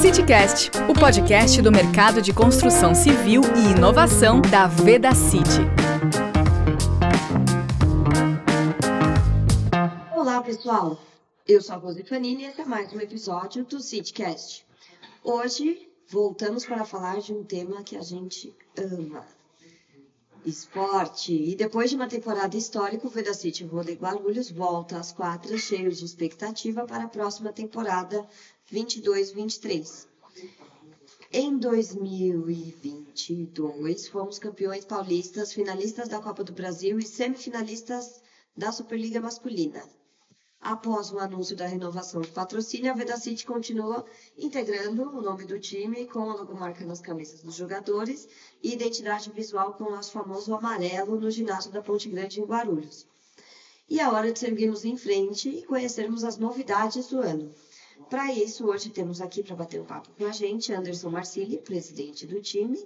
CityCast, o podcast do mercado de construção civil e inovação da Veda City. Olá, pessoal. Eu sou a Rose Fanini e esse é mais um episódio do CityCast. Hoje voltamos para falar de um tema que a gente ama. Esporte. E depois de uma temporada histórica, o Veda City Vôlei Guarulhos volta às quatro cheios de expectativa para a próxima temporada 22-23. Em 2022, fomos campeões paulistas, finalistas da Copa do Brasil e semifinalistas da Superliga Masculina. Após o anúncio da renovação de patrocínio, a Vedacity continua integrando o nome do time com a logomarca nas camisas dos jogadores e identidade visual com o nosso famoso amarelo no ginásio da Ponte Grande em Guarulhos. E é hora de seguirmos em frente e conhecermos as novidades do ano. Para isso, hoje temos aqui para bater um papo com a gente Anderson Marcilli, presidente do time,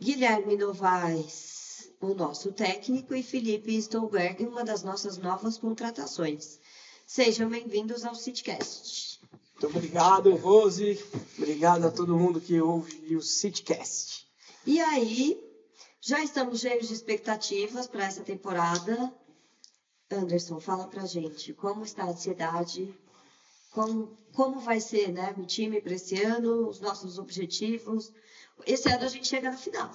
Guilherme Novaes, o nosso técnico, e Felipe Stolberg, uma das nossas novas contratações. Sejam bem-vindos ao CityCast. Muito obrigado, Rose. Obrigado a todo mundo que ouve o CityCast. E aí, já estamos cheios de expectativas para essa temporada. Anderson, fala pra gente como está a ansiedade, como, como vai ser né, o time para esse ano, os nossos objetivos. Esse ano a gente chega na final.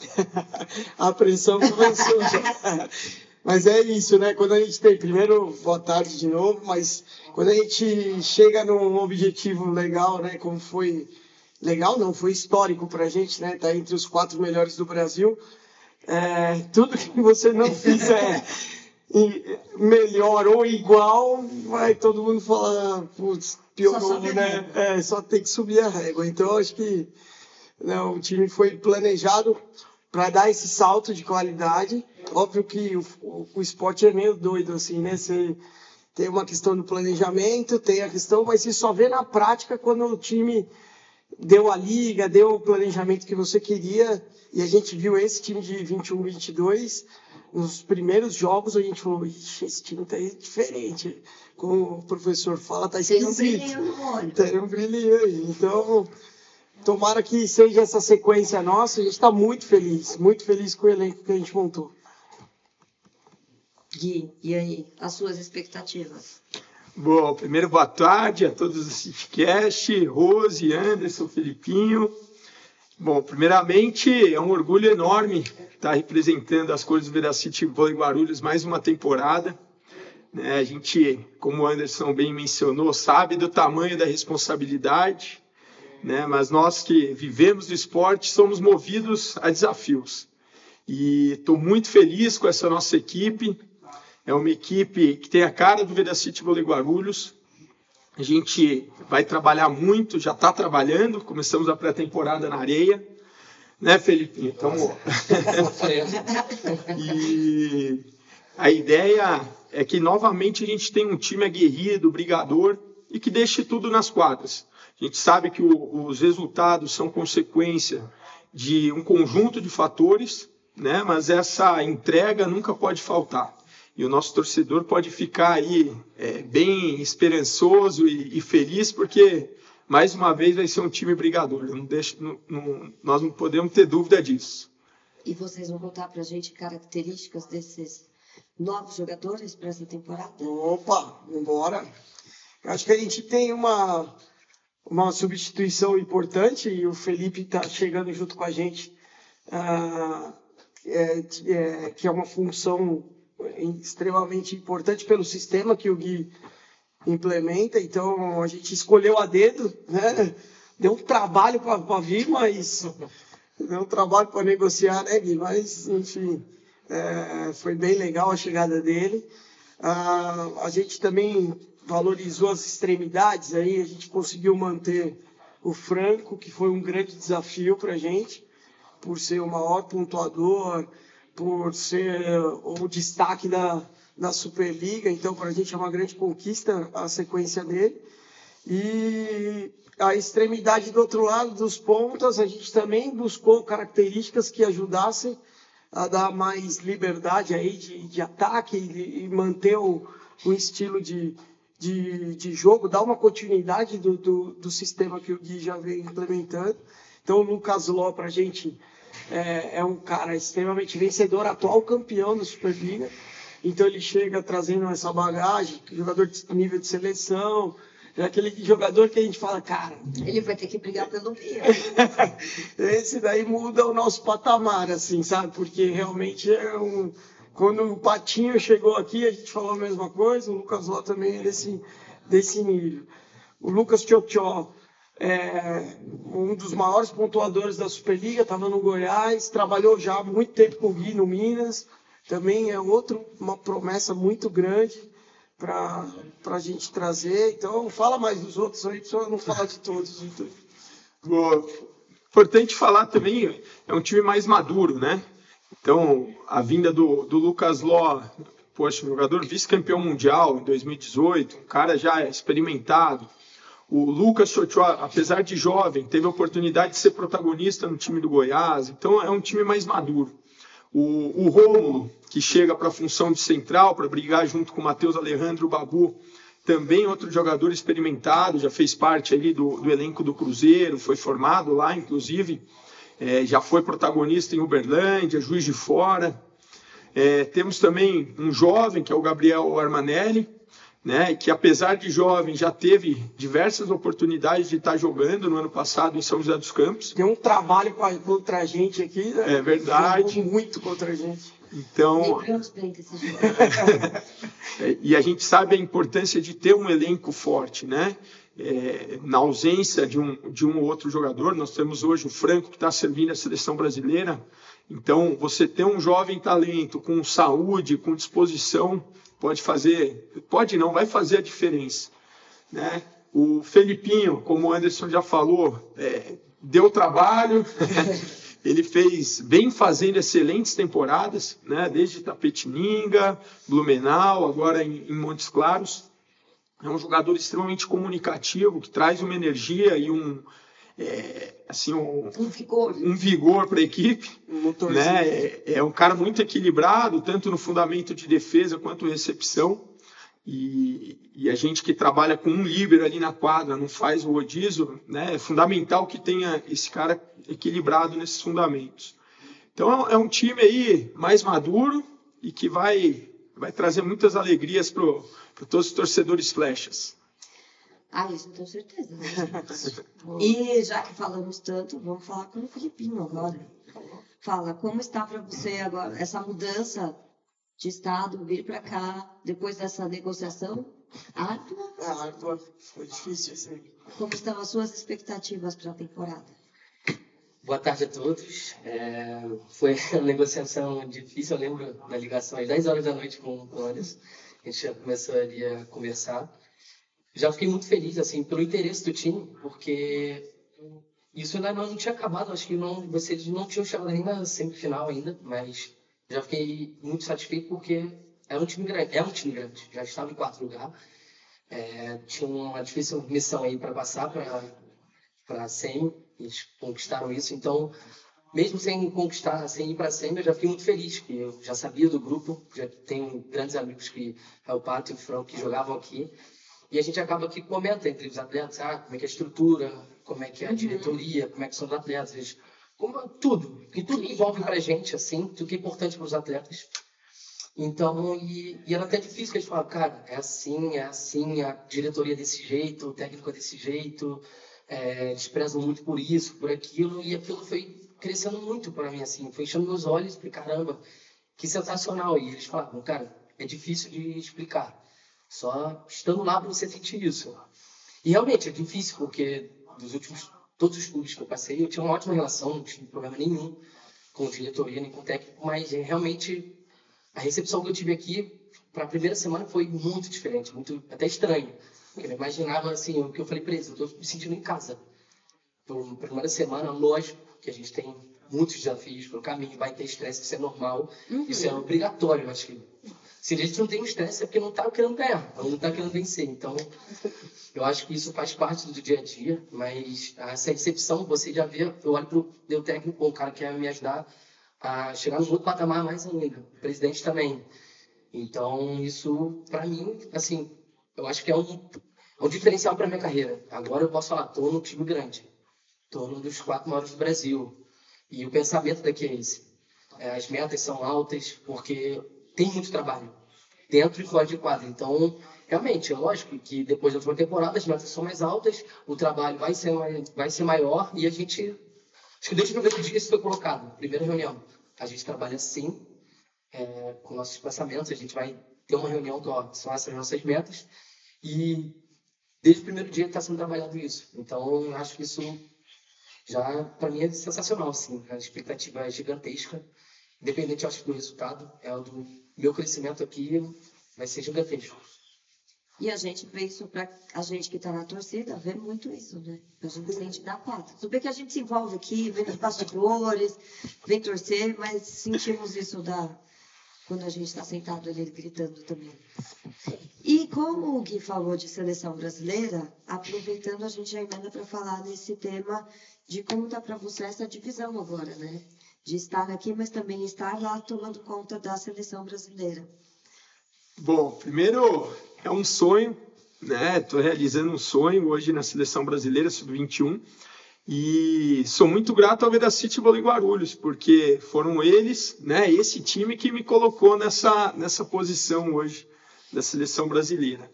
a pressão começou. Mas é isso, né? Quando a gente tem, primeiro, boa tarde de novo, mas quando a gente chega num objetivo legal, né? Como foi legal, não, foi histórico para a gente, né? Tá entre os quatro melhores do Brasil. É, tudo que você não fizer melhor ou igual, vai todo mundo falar, putz, piorou, né? É, só tem que subir a régua. Então, acho que né, o time foi planejado para dar esse salto de qualidade. Óbvio que o, o, o, esporte é meio doido, assim, né? Você tem uma questão do planejamento, tem a questão, mas você só vê na prática quando o time deu a liga, deu o planejamento que você queria. E a gente viu esse time de 21, 22. Nos primeiros jogos a gente falou, esse time tá diferente. Como o professor fala, tá esquisito. Tem um. Tem um brilhinho aí. Então, Tomara que seja essa sequência nossa. A gente está muito feliz, muito feliz com o elenco que a gente montou. Gui, e aí, as suas expectativas? Bom, primeiro boa tarde a todos do CityCast, Rose, Anderson, Felipinho. Bom, primeiramente é um orgulho enorme estar representando as cores do Veracity Vôlei Guarulhos mais uma temporada. Né, a gente, como o Anderson bem mencionou, sabe do tamanho da responsabilidade, né? mas nós que vivemos do esporte somos movidos a desafios. E estou muito feliz com essa nossa equipe. É uma equipe que tem a cara do Vedacity Vôlei Guarulhos. A gente vai trabalhar muito, já está trabalhando. Começamos a pré-temporada na areia. Né, Felipe? Então, e a ideia é que novamente a gente tem um time aguerrido, brigador e que deixe tudo nas quadras. A gente sabe que o, os resultados são consequência de um conjunto de fatores, né? mas essa entrega nunca pode faltar. E o nosso torcedor pode ficar aí é, bem esperançoso e, e, feliz, porque mais uma vez vai ser um time brigador. Não deixa, não, não, nós não podemos ter dúvida disso. E vocês vão contar para a gente características desses novos jogadores para essa temporada? Opa, vamos embora. Acho que a gente tem uma uma substituição importante e o Felipe está chegando junto com a gente, uh, é, é, que é uma função extremamente importante pelo sistema que o Gui implementa. Então a gente escolheu a dedo, né? Deu um trabalho para vir, mas deu um trabalho para negociar, né, Gui? Mas enfim, é, foi bem legal a chegada dele. Uh, a gente também valorizou as extremidades, aí a gente conseguiu manter o Franco, que foi um grande desafio para a gente, por ser o maior pontuador, por ser o destaque da, da Superliga, então para a gente é uma grande conquista a sequência dele. E a extremidade do outro lado dos pontas, a gente também buscou características que ajudassem a dar mais liberdade aí de, de ataque e, e manter o, o estilo de, de, de jogo, dá uma continuidade do, do, do sistema que o Gui já vem implementando. Então, o Lucas Ló, para a gente, é, é, um cara extremamente vencedor, atual campeão da Superliga. Então, ele chega trazendo essa bagagem, jogador de nível de seleção, é aquele jogador que a gente fala, cara. Ele vai ter que brigar pelo Bia. Esse daí muda o nosso patamar, assim, sabe? Porque realmente é um. Quando o Patinho chegou aqui, a gente falou a mesma coisa, o Lucas Ló também é desse, desse nível. O Lucas Tchotchó é um dos maiores pontuadores da Superliga, estava no Goiás, trabalhou já há muito tempo com o Gui no Minas, também é outro, uma promessa muito grande para a gente trazer. Então, fala mais dos outros aí, para não falar de todos. Então. Importante falar também, é um time mais maduro, né? Então, a vinda do, do Lucas Ló, poxa, jogador vice-campeão mundial em 2018, um cara já experimentado. O Lucas Chochoa, apesar de jovem, teve a oportunidade de ser protagonista no time do Goiás, então é um time mais maduro. O, o Rômulo, que chega para a função de central, para brigar junto com o Matheus Alejandro Babu, também outro jogador experimentado, já fez parte ali do, do elenco do Cruzeiro, foi formado lá, inclusive, é, já foi protagonista em Uberlândia, Juiz de Fora. É, temos também um jovem, que é o Gabriel Armanelli, né, que apesar de jovem já teve diversas oportunidades de estar jogando no ano passado em São José dos Campos. Tem um trabalho contra a gente aqui, né? É verdade. Jogou muito contra a gente. Então, e a gente sabe a importância de ter um elenco forte, né? É, na ausência de um, de um ou outro jogador, nós temos hoje o Franco que está servindo a seleção brasileira. Então, você ter um jovem talento com saúde, com disposição, pode fazer, pode não, vai fazer a diferença. Né? O Felipinho, como o Anderson já falou, é, deu trabalho, ele fez, vem fazendo excelentes temporadas, né? desde Tapetininga, Blumenau, agora em, em Montes Claros. É um jogador extremamente comunicativo, que traz uma energia e um, é, assim, um, um vigor, um vigor para a equipe. Um né? É, é, um cara muito equilibrado, tanto no fundamento de defesa quanto recepção. E, e, a gente que trabalha com um líbero ali na quadra, não faz o rodízio, né? é fundamental que tenha esse cara equilibrado nesses fundamentos. Então é um time aí mais maduro e que vai, vai trazer muitas alegrias para todos os torcedores flechas. Ah, isso eu tenho certeza. Né? e já que falamos tanto, vamos falar com o Filipinho agora. Fala, como está para você agora essa mudança de estado, vir para cá, depois dessa negociação árdua? É, árdua. Foi difícil, sim. Como estão as suas expectativas para a temporada? Boa tarde a todos. É, foi uma negociação difícil, eu lembro da ligação às 10 horas da noite com o Anderson. A gente já começou ali a conversar já fiquei muito feliz assim pelo interesse do time, porque isso ainda não, tinha acabado. Acho que não, vocês não tinham chegado nem na semifinal ainda, mas já fiquei muito satisfeito porque era um time grande, é um time grande. Já estava em quarto lugar, é, tinha uma difícil missão aí para passar para para semi, eles conquistaram isso. Então, mesmo sem conquistar, sem ir para a semi, eu já fiquei muito feliz, que eu já sabia do grupo, já tenho grandes amigos que é o Pato e o Franco que jogavam aqui. E a gente acaba que comenta entre os atletas, ah, como é que é a estrutura, como é que é a uhum. diretoria, como é que são os atletas, como tudo, que tudo envolve para a gente, assim, tudo que é importante para os atletas. Então, e, e era até difícil que eles falavam, cara, é assim, é assim, a diretoria é desse jeito, o técnico é desse jeito, é, eles prezam muito por isso, por aquilo, e aquilo foi crescendo muito para mim, assim, foi enchendo meus olhos falei, caramba, que sensacional. E eles falavam, cara, é difícil de explicar. Só estando lá para você sentir isso. E realmente é difícil, porque dos últimos, todos os clubes que eu passei, eu tinha uma ótima relação, não tinha problema nenhum com o diretoria nem com o técnico, mas é, realmente a recepção que eu tive aqui para a primeira semana foi muito diferente, muito até estranho. Porque eu imaginava assim, o que eu falei para eles, eu estou me sentindo em casa. Por primeira semana, lógico que a gente tem muitos desafios pelo caminho, vai ter estresse, isso é normal, uhum. isso é obrigatório, eu acho que se a gente não tem um estresse é porque não está querendo ganhar, não está querendo vencer. Então, eu acho que isso faz parte do dia a dia, mas essa recepção, você já vê, eu olho para o meu técnico, o cara que quer me ajudar a chegar no outro patamar mais ainda, o presidente também. Então, isso, para mim, assim, eu acho que é um, é um diferencial para minha carreira. Agora eu posso falar, estou no time grande, estou num dos quatro maiores do Brasil. E o pensamento daqui é esse. É, as metas são altas porque tem muito trabalho dentro e fora de quadro. Então, realmente, é lógico que depois da última temporada as metas são mais altas, o trabalho vai ser, vai ser maior e a gente. Acho que desde o primeiro dia isso foi colocado, primeira reunião. A gente trabalha sim, é, com nossos pensamentos, a gente vai ter uma reunião que ó, são essas nossas metas e desde o primeiro dia está sendo trabalhado isso. Então, acho que isso já, para mim, é sensacional, sim. A expectativa é gigantesca. Independente, acho, do resultado, é o do meu crescimento aqui vai ser gigantesco. E a gente vê isso para a gente que está na torcida, vê muito isso, né? A gente sente da quadra. Tudo bem que a gente se envolve aqui, vem nos bastidores, vem torcer, mas sentimos isso da, quando a gente está sentado ali gritando também. E como o Gui falou de seleção brasileira, aproveitando, a gente já emenda para falar nesse tema de como está para você essa divisão agora, né? De estar aqui, mas também estar lá tomando conta da seleção brasileira. Bom, primeiro é um sonho, né? Estou realizando um sonho hoje na seleção brasileira sub-21 e sou muito grato ao Vedacity Vôlei Guarulhos, porque foram eles, né? Esse time que me colocou nessa nessa posição hoje da seleção brasileira.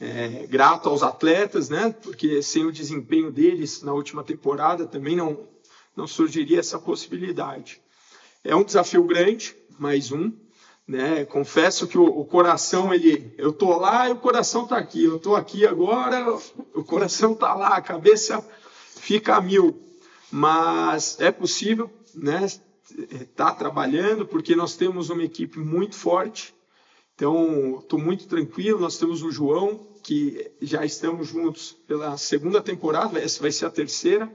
É, grato aos atletas, né? Porque sem o desempenho deles na última temporada também não não surgiria essa possibilidade. É um desafio grande, mais um, né? Confesso que o, o, coração ele, eu tô lá e o coração tá aqui. Eu tô aqui agora, o coração tá lá, a cabeça fica a mil. Mas é possível, né? Tá trabalhando porque nós temos uma equipe muito forte. Então, estou muito tranquilo. Nós temos o João, que já estamos juntos pela segunda temporada, essa vai ser a terceira.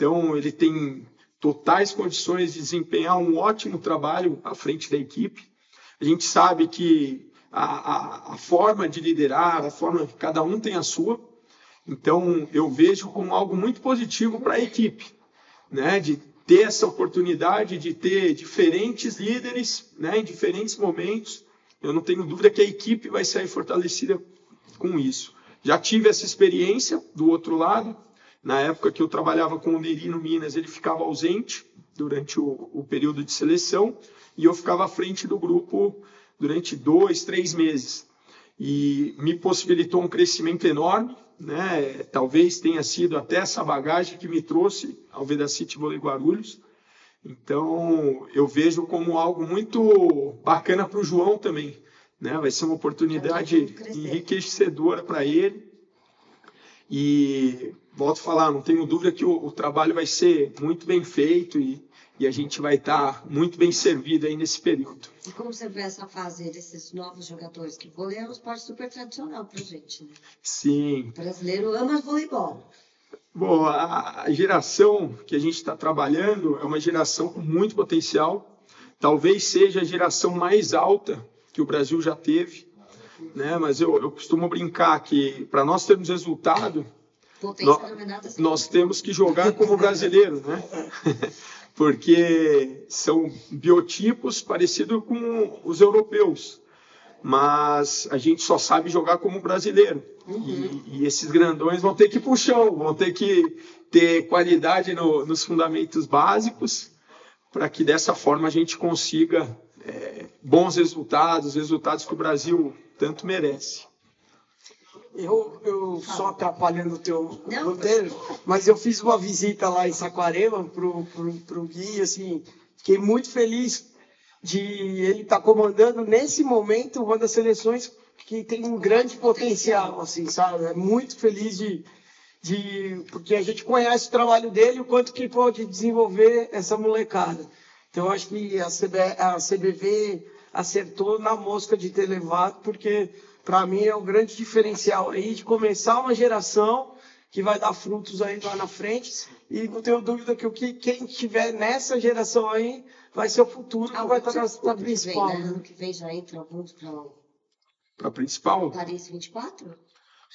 Então, ele tem totais condições de desempenhar um ótimo trabalho à frente da equipe. A gente sabe que a, a, a forma de liderar, a forma que cada um tem a sua. Então, eu vejo como algo muito positivo para a equipe, né? de ter essa oportunidade de ter diferentes líderes né? em diferentes momentos. Eu não tenho dúvida que a equipe vai sair fortalecida com isso. Já tive essa experiência do outro lado. Na época que eu trabalhava com o Neri no Minas, ele ficava ausente durante o, o período de seleção e eu ficava à frente do grupo durante dois, três meses. E me possibilitou um crescimento enorme, né? Talvez tenha sido até essa bagagem que me trouxe ao Vedacity Vôlei Guarulhos. Então, eu vejo como algo muito bacana para o João também. Né? Vai ser uma oportunidade enriquecedora para ele. E volto a falar, não tenho dúvida que o, o trabalho vai ser muito bem feito e e a gente vai estar muito bem servido aí nesse período. E como você vê essa fase desses novos jogadores? Que vôlei é um esporte super tradicional para a gente, né? Sim. O brasileiro ama voleibol. Bom, a geração que a gente está trabalhando é uma geração com muito potencial. Talvez seja a geração mais alta que o Brasil já teve. Né? Mas eu, eu costumo brincar que para nós termos resultado, nós, nós temos que jogar como brasileiro, né? porque são biotipos parecidos com os europeus, mas a gente só sabe jogar como brasileiro. Uhum. E, e, esses grandões vão ter que ir chão, vão ter que ter qualidade no, nos fundamentos básicos, para que dessa forma a gente consiga é, bons resultados, resultados que o Brasil tanto merece. Eu, eu só atrapalhando o teu Não. roteiro, mas eu fiz uma visita lá em Saquarema pro, pro, pro Gui, assim, fiquei muito feliz de ele estar tá comandando nesse momento uma das seleções que tem um grande potencial, assim, sabe? É muito feliz de, de porque a gente conhece o trabalho dele, o quanto que pode desenvolver essa molecada. Então acho que a, CB, a CBV acertou na mosca de ter levado, porque para mim é um grande diferencial aí de começar uma geração que vai dar frutos aí lá na frente. E não tenho dúvida que o que quem tiver nessa geração aí vai ser o futuro ah, que vai estar na, na principal. Vem, né? Ano que vem já entra alguns para para a principal? Paris 24?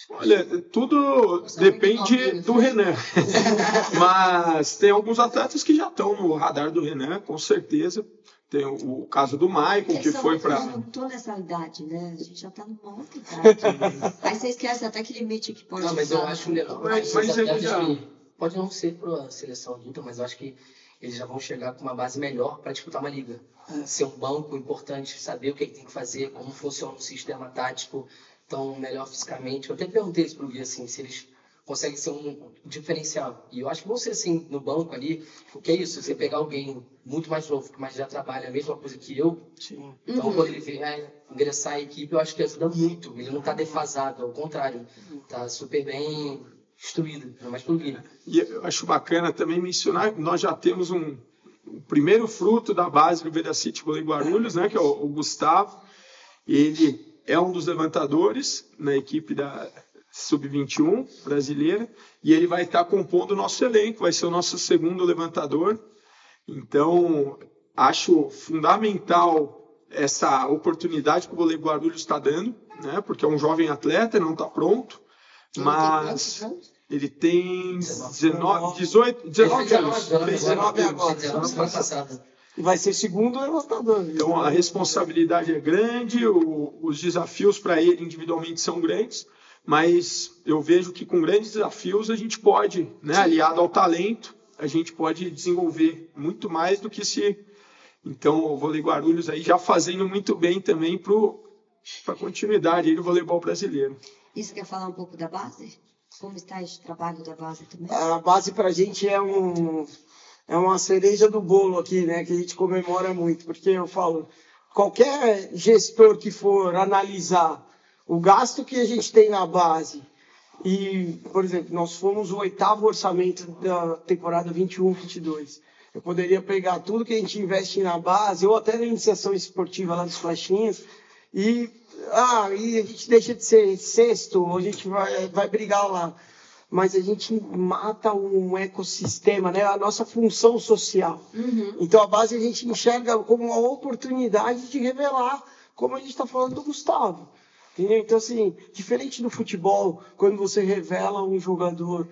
Olha, tudo depende do Renan. Mas tem alguns atletas que já estão no radar do Renan, com certeza. Tem o, o caso do Maicon, que foi para. Não tô nessa idade, né? A gente já tá numa outra idade. Aí você esquece até que limite que pode Não, mas eu usar. acho legal. Mas- mas já- que Pode não ser para a seleção adulta, mas eu acho que eles já vão chegar com uma base melhor para disputar uma liga. Ser um banco importante, saber o que, é que tem que fazer, como funciona o sistema tático, tão melhor fisicamente. Eu até perguntei isso para o Gui, assim, se eles conseguem ser um diferencial. E eu acho que vão ser assim, no banco ali, porque é isso, você pegar alguém muito mais novo, que mais já trabalha a mesma coisa que eu, Sim. então, quando ele vier ingressar a equipe, eu acho que ajuda muito. Ele não está defasado, ao contrário, está super bem instruído, ainda mais pelo Guilherme. E eu acho bacana também mencionar que nós já temos um, o primeiro fruto da base do Vedacity Volei Guarulhos, né, que é o, o Gustavo. Ele é um dos levantadores na equipe da Sub-21 brasileira e ele vai estar compondo o nosso elenco, vai ser o nosso segundo levantador. Então, acho fundamental essa oportunidade que o Volei Guarulhos está dando, né, porque é um jovem atleta, não está pronto, mas... Ele tem 19, 18, 19 anos. 19 agora. 19 semana passada. E vai ser segundo levantador. Então a responsabilidade é grande, o- os desafios para ele individualmente são grandes, mas eu vejo que com grandes desafios a gente pode, né, aliado ao talento, a gente pode desenvolver muito mais do que se. Então o vôlei Guarulhos aí já fazendo muito bem também para a continuidade do voleibol brasileiro. Isso quer falar um pouco da base? Como está esse trabalho da base também? A base para a gente é um é uma cereja do bolo aqui, né? Que a gente comemora muito, porque eu falo, qualquer gestor que for analisar o gasto que a gente tem na base e, por exemplo, nós fomos o oitavo orçamento da temporada 21-22. Eu poderia pegar tudo que a gente investe na base ou até na iniciação esportiva lá dos flechinhas e ah, e a gente deixa de ser sexto, ou a gente vai, vai brigar lá. Mas a gente mata um ecossistema, né? a nossa função social. Então a base a gente enxerga como uma oportunidade de revelar, como a gente está falando do Gustavo. Entendeu? Então, assim, diferente do futebol, quando você revela um jogador,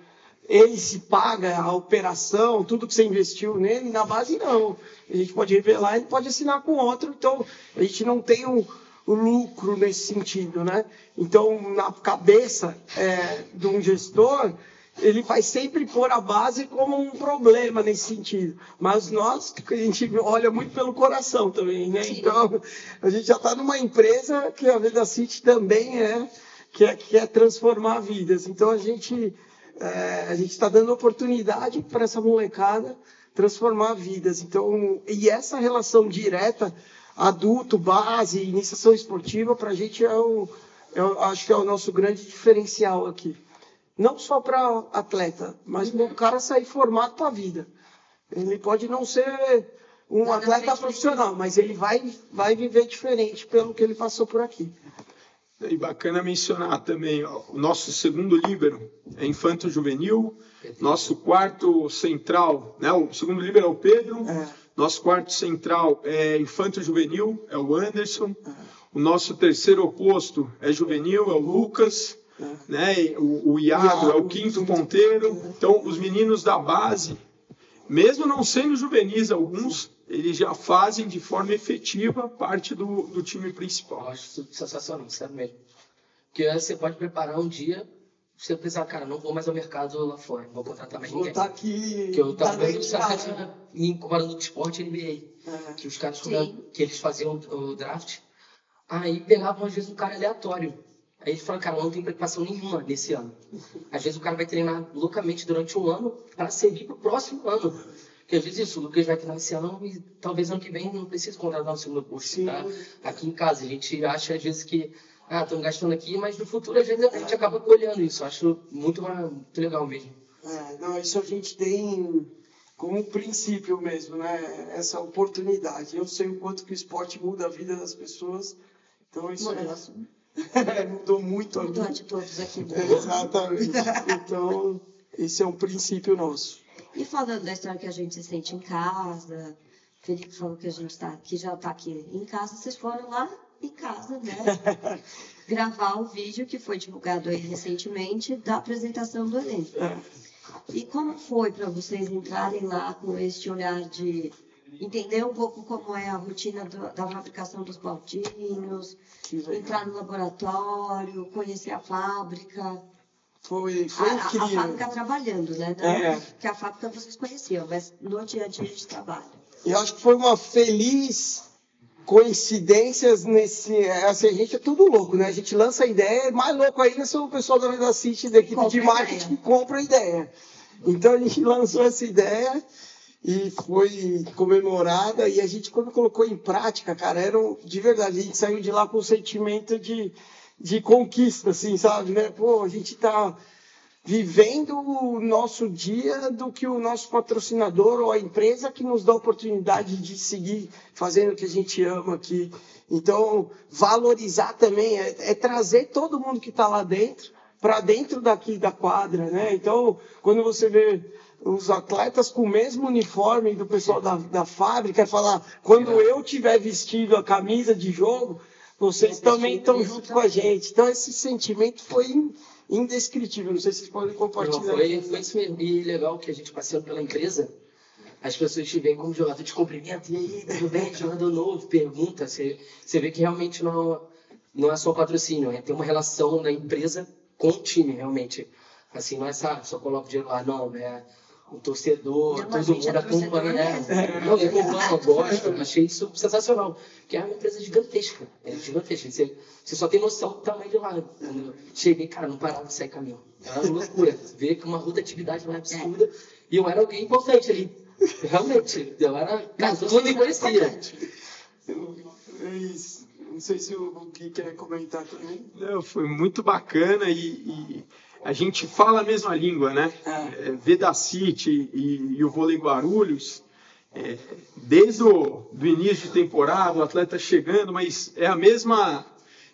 ele se paga a operação, tudo que você investiu nele, na base não. A gente pode revelar, ele pode assinar com outro, então a gente não tem um, o lucro nesse sentido, né? Então, na cabeça é, de um gestor, ele vai sempre pôr a base como um problema nesse sentido. Mas nós, a gente olha muito pelo coração também, né? Então, a gente já está numa empresa que a Veda City também é, que é, quer transformar vidas. Então, a gente é, a gente está dando oportunidade para essa molecada transformar vidas. Então, e essa relação direta adulto, base, iniciação esportiva, para a gente é o, é o- acho que é o nosso grande diferencial aqui. Não só para atleta, mas para o cara sair formado para a vida. Ele pode não ser um na atleta frente, profissional, mas ele vai, vai viver diferente pelo que ele passou por aqui. E bacana mencionar também ó, o nosso segundo líbero é infanto juvenil, nosso quarto central, né? O segundo líbero é o Pedro, É. nosso quarto central é infanto juvenil, é o Anderson. O nosso terceiro oposto é juvenil, é o Lucas, né? O, o Iago é o quinto ponteiro. Então, os meninos da base, mesmo não sendo juvenis alguns, eles já fazem de forma efetiva parte do, do time Eu principal. acho isso sensacional, sério mesmo. Porque você pode preparar um dia, você pensar, cara, não vou mais ao mercado lá fora, não vou contratar mais Vou ninguém. estar aqui. Que eu tava tá vendo cadeira em comparando com esporte e NBA. É. Que os caras, Sim. que eles faziam o draft, aí pegavam às vezes um cara aleatório. Aí eles falam, cara, não tem preocupação nenhuma nesse ano. Às vezes o cara vai treinar loucamente durante um ano para servir pro próximo ano. Porque às vezes isso, o Lucas vai treinar esse ano e talvez ano que vem não precise contratar um segundo posto. Sim. Tá? Aqui em casa, a gente acha às vezes que, ah, estão gastando aqui, mas no futuro às vezes a gente acaba colhendo isso. Eu acho muito, muito legal mesmo. É, não, isso a gente tem como um princípio mesmo, né? Essa oportunidade. Eu sei o quanto que o esporte muda a vida das pessoas. Então isso Mudou, é- assim, mudou muito a mudou a vida. de todos aqui. É, Exatamente. Então, esse é um princípio nosso. E falando da história que a gente se sente em casa, Felipe falou que a gente tá, que já está aqui em casa, vocês foram lá em casa, né? gravar o vídeo que foi divulgado aí recentemente da apresentação do elenco. E como foi para vocês entrarem lá com este olhar de entender um pouco como é a rotina do, da fabricação dos baldinhos, entrar no laboratório, conhecer a fábrica. Foi, foi a, incrível. a fábrica trabalhando, né? Não É. que a fábrica vocês conheciam, mas no dia a dia de trabalho. Eu acho que foi uma feliz coincidências nesse. é, Assim, a gente é tudo louco, né? A gente lança a ideia, mais louco ainda são o pessoal da Venda City, da equipe de marketing, que compra a ideia. Então a gente lançou essa ideia e foi comemorada. E a gente, quando colocou em prática, cara, era um- de verdade, a gente saiu de lá com um sentimento de, de conquista, assim, sabe? Né? Pô, a gente tá vivendo o nosso dia do que o nosso patrocinador ou a empresa que nos dá a oportunidade de seguir fazendo o que a gente ama aqui. Então, valorizar também é, é trazer todo mundo que está lá dentro para dentro daqui da quadra, né? Então, quando você vê os atletas com o mesmo uniforme do pessoal da, da fábrica, falar, quando eu tiver vestido a camisa de jogo, vocês também estão junto com a gente. Então, esse sentimento foi indescritível. Não sei se vocês podem compartilhar. foi, foi isso mesmo. E legal que a gente passeando pela empresa, as pessoas te veem como jogador, te cumprimentam, e aí, tudo bem, jogador novo, pergunta. Você, você vê que realmente não, não é só patrocínio, é tem uma relação da empresa com o time, realmente. Assim, não é só, só coloca o dinheiro lá, não, é o torcedor, Não, todo é mundo acompanha. torcedor É, não, eu acompanho, eu gosto, achei isso sensacional. Que é uma empresa gigantesca, é gigantesca. Você, você só tem noção do tamanho de lá. Quando eu cheguei, cara, não parava de sair caminhão. Era uma loucura. Ver que uma rotatividade lá absurda. E eu era alguém importante ali. Realmente, eu era. Cara, todo mundo me conhecia. É isso. Não sei se o Gui quer comentar também. Não, foi muito bacana e, e a gente fala a mesma língua, né? É. É, Vedacity e, e o vôlei Guarulhos, é, desde o do início de temporada, o atleta chegando, mas é a mesma.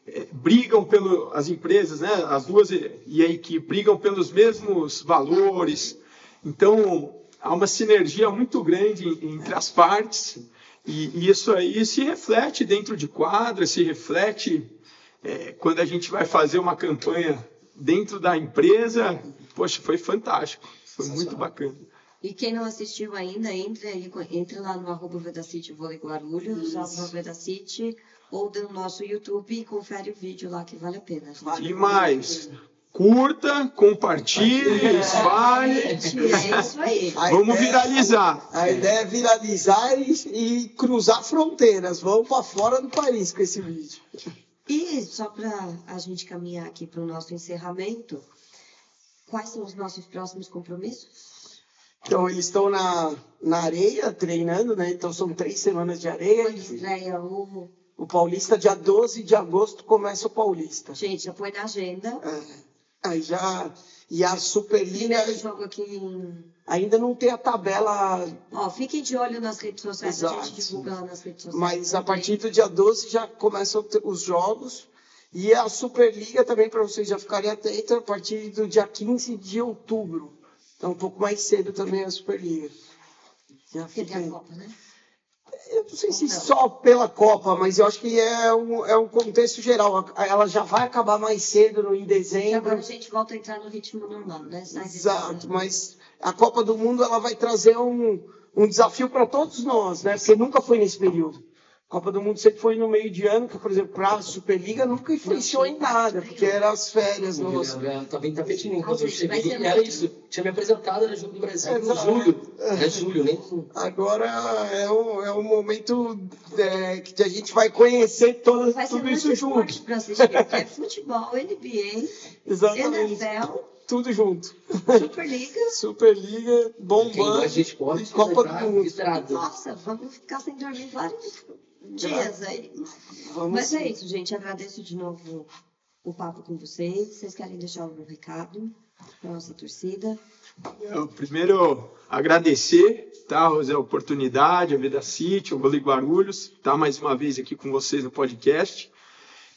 é, brigam pelo as empresas, né? As duas e e a equipe brigam pelos mesmos valores. Então há uma sinergia muito grande entre as partes e, e isso aí se reflete dentro de quadra, se reflete é, quando a gente vai fazer uma campanha dentro da empresa, poxa, foi fantástico, foi muito bacana. E quem não assistiu ainda, entre, lá no arroba Vedacity Vôlei Guarulhos, arroba Vedacity, ou no nosso YouTube e confere o vídeo lá que vale a pena. gente. E mais, curta, compartilhe, espalhe, É isso aí. A vamos ideia- viralizar. A ideia é viralizar e, e cruzar fronteiras. Vamos para fora do país com esse vídeo. E só para a gente caminhar aqui para o nosso encerramento, quais são os nossos próximos compromissos? Então, eles estão na, na areia treinando, né? Então, são três semanas de areia. Estreia o. O Paulista, dia 12 de agosto, começa o Paulista. Gente, já põe na agenda. É. Aí já. E a Superliga Primeiro jogo aqui em. ainda não tem a tabela, Ó, fiquem de olho nas redes sociais, a Exato. gente divulga lá nas redes sociais. mas a também. partir do dia 12 já começam os jogos. E a Superliga também, para vocês já ficarem atentos, a partir do dia 15 de outubro. Então, um pouco mais cedo também a Superliga. Já fica a Copa, né? Eu não sei se só pela Copa, mas eu acho que é um, é um contexto geral. Ela já vai acabar mais cedo no, em E dezembro. agora a gente volta a entrar no ritmo normal, né? Exato, mas a Copa do Mundo ela vai trazer um, um desafio para todos nós, né? Porque nunca foi nesse período. Copa do Mundo sempre foi no meio de ano, que, por exemplo, para a Superliga nunca influenciou em nada, porque eram as férias. Eu Tava em tapetinho quando Ou eu cheguei. ser Era muito- isso. Tinha me apresentado, era jogo do Brasil. Em Exato. julho. Era julho, nem. Agora é um, é um momento é, que a gente vai conhecer todo, Vai tudo isso junto. esporte para assistir, é futebol, NBA, Exatamente. NFL, Tudo junto. Superliga. Superliga, Quem bombando. gosta de esporte, Copa vai do Mundo. Nossa, vamos ficar sem dormir vários dias aí. Vamos Mas é isso, gente. Agradeço de novo o papo com vocês. Vocês querem deixar algum recado para nossa torcida? Eu, primeiro, agradecer, tá, Rosé, a oportunidade, a Vida City, o Vôlei Guarulhos, tá mais uma vez aqui com vocês no podcast.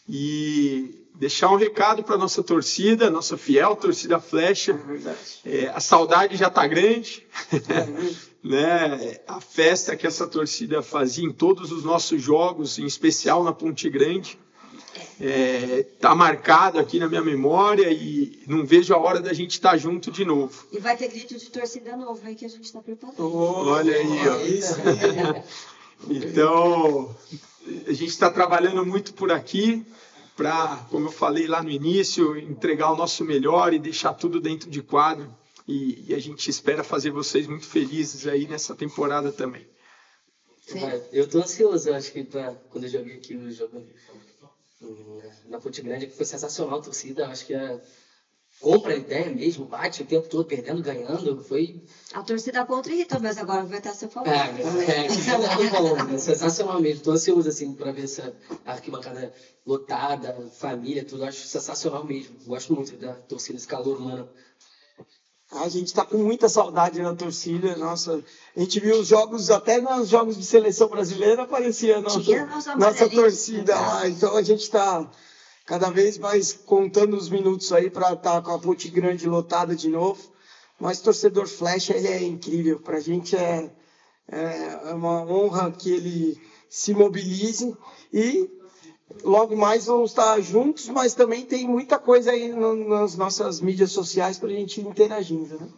E deixar um recado para nossa torcida, nossa fiel torcida Flecha. É, a saudade já está grande, né? A festa que essa torcida fazia em todos os nossos jogos, em especial na Ponte Grande. é, tá marcado aqui na minha memória e não vejo a hora da gente estar tá junto de novo. E vai ter grito de torcida novo aí que a gente está preparando. Oh, olha aí, ó. então, a gente está trabalhando muito por aqui para, como eu falei lá no início, entregar o nosso melhor e deixar tudo dentro de quadro. E, e a gente espera fazer vocês muito felizes aí nessa temporada também. Eu tô ansioso, eu acho que pra, quando eu joguei aqui o jogo na Ponte Grande, foi sensacional a torcida, acho que a, compra a ideia mesmo, bate o tempo todo, perdendo, ganhando, foi... A torcida contra irritou, mas agora vai estar a seu favor. É, é, é, bom, é sensacional mesmo, tô ansioso assim para ver essa arquibancada lotada, família, tudo, acho sensacional mesmo, gosto muito da torcida, esse calor humano. A gente está com muita saudade da torcida. Nossa, a gente viu os jogos, até nos jogos de seleção brasileira aparecia a nossa, nossa torcida lá. Então a gente está cada vez mais contando os minutos aí para estar tá com a Ponte Grande lotada de novo. Mas torcedor Flecha ele é incrível. Para a gente é, é uma honra que ele se mobilize e logo mais vamos estar juntos, mas também tem muita coisa aí no, nas nossas mídias sociais para a gente interagindo, né?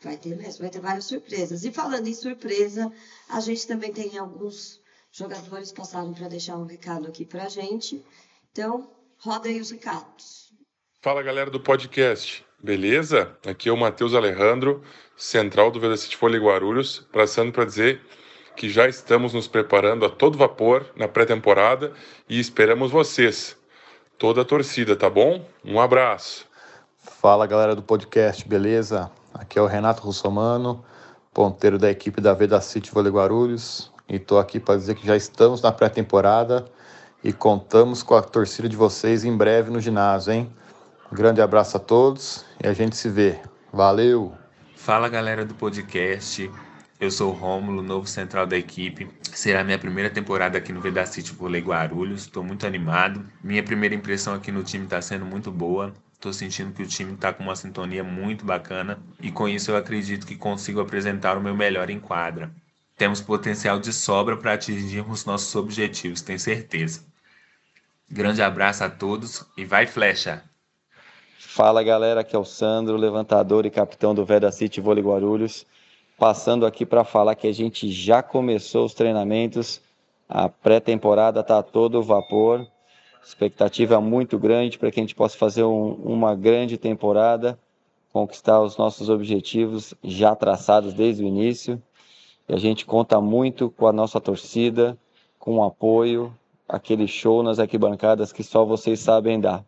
Vai ter mesmo, vai ter várias surpresas. E falando em surpresa, a gente também tem alguns jogadores passaram para deixar um recado aqui para a gente. Então, roda aí os recados. Fala galera do podcast, beleza? Aqui é o Matheus Alejandro, central do Velocity Folha Guarulhos, passando para dizer que já estamos nos preparando a todo vapor na pré-temporada e esperamos vocês, toda a torcida, tá bom? Um abraço. Fala galera do podcast, beleza? Aqui é o Renato Russomano, ponteiro da equipe da Veda City Vôlei Guarulhos, e estou aqui para dizer que já estamos na pré-temporada e contamos com a torcida de vocês em breve no ginásio, hein? Um grande abraço a todos e a gente se vê. Valeu! Fala galera do podcast, eu sou o Rômulo, novo central da equipe. Será minha primeira temporada aqui no Vedacity Vôlei Guarulhos. Estou muito animado. Minha primeira impressão aqui no time está sendo muito boa. Estou sentindo que o time está com uma sintonia muito bacana e com isso eu acredito que consigo apresentar o meu melhor em quadra. Temos potencial de sobra para atingirmos nossos objetivos, tenho certeza. Grande abraço a todos e vai flecha! Fala galera, aqui é o Sandro, levantador e capitão do Veda City Vôlei Guarulhos passando aqui para falar que a gente já começou os treinamentos, a pré-temporada está todo vapor, expectativa muito grande para que a gente possa fazer um, uma grande temporada, conquistar os nossos objetivos já traçados desde o início. E a gente conta muito com a nossa torcida, com o apoio, aquele show nas arquibancadas que só vocês sabem dar.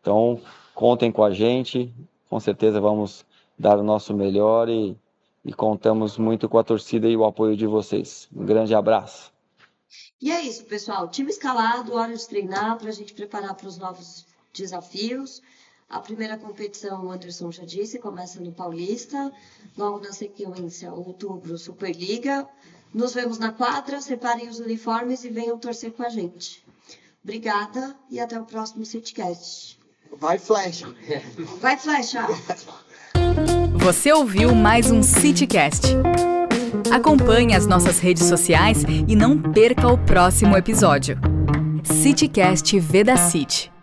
Então, contem com a gente, com certeza vamos dar o nosso melhor e e contamos muito com a torcida e o apoio de vocês. Um grande abraço. E é isso, pessoal. Time escalado, hora de treinar para a gente preparar para os novos desafios. A primeira competição, o Anderson já disse, começa no Paulista. Logo na sequência, outubro, Superliga. Nos vemos na quadra, separem os uniformes e venham torcer com a gente. Obrigada e até o próximo Citcast. Vai, flecha! Vai, flecha! Você ouviu mais um CityCast. Acompanhe as nossas redes sociais e não perca o próximo episódio. CityCast Veda City.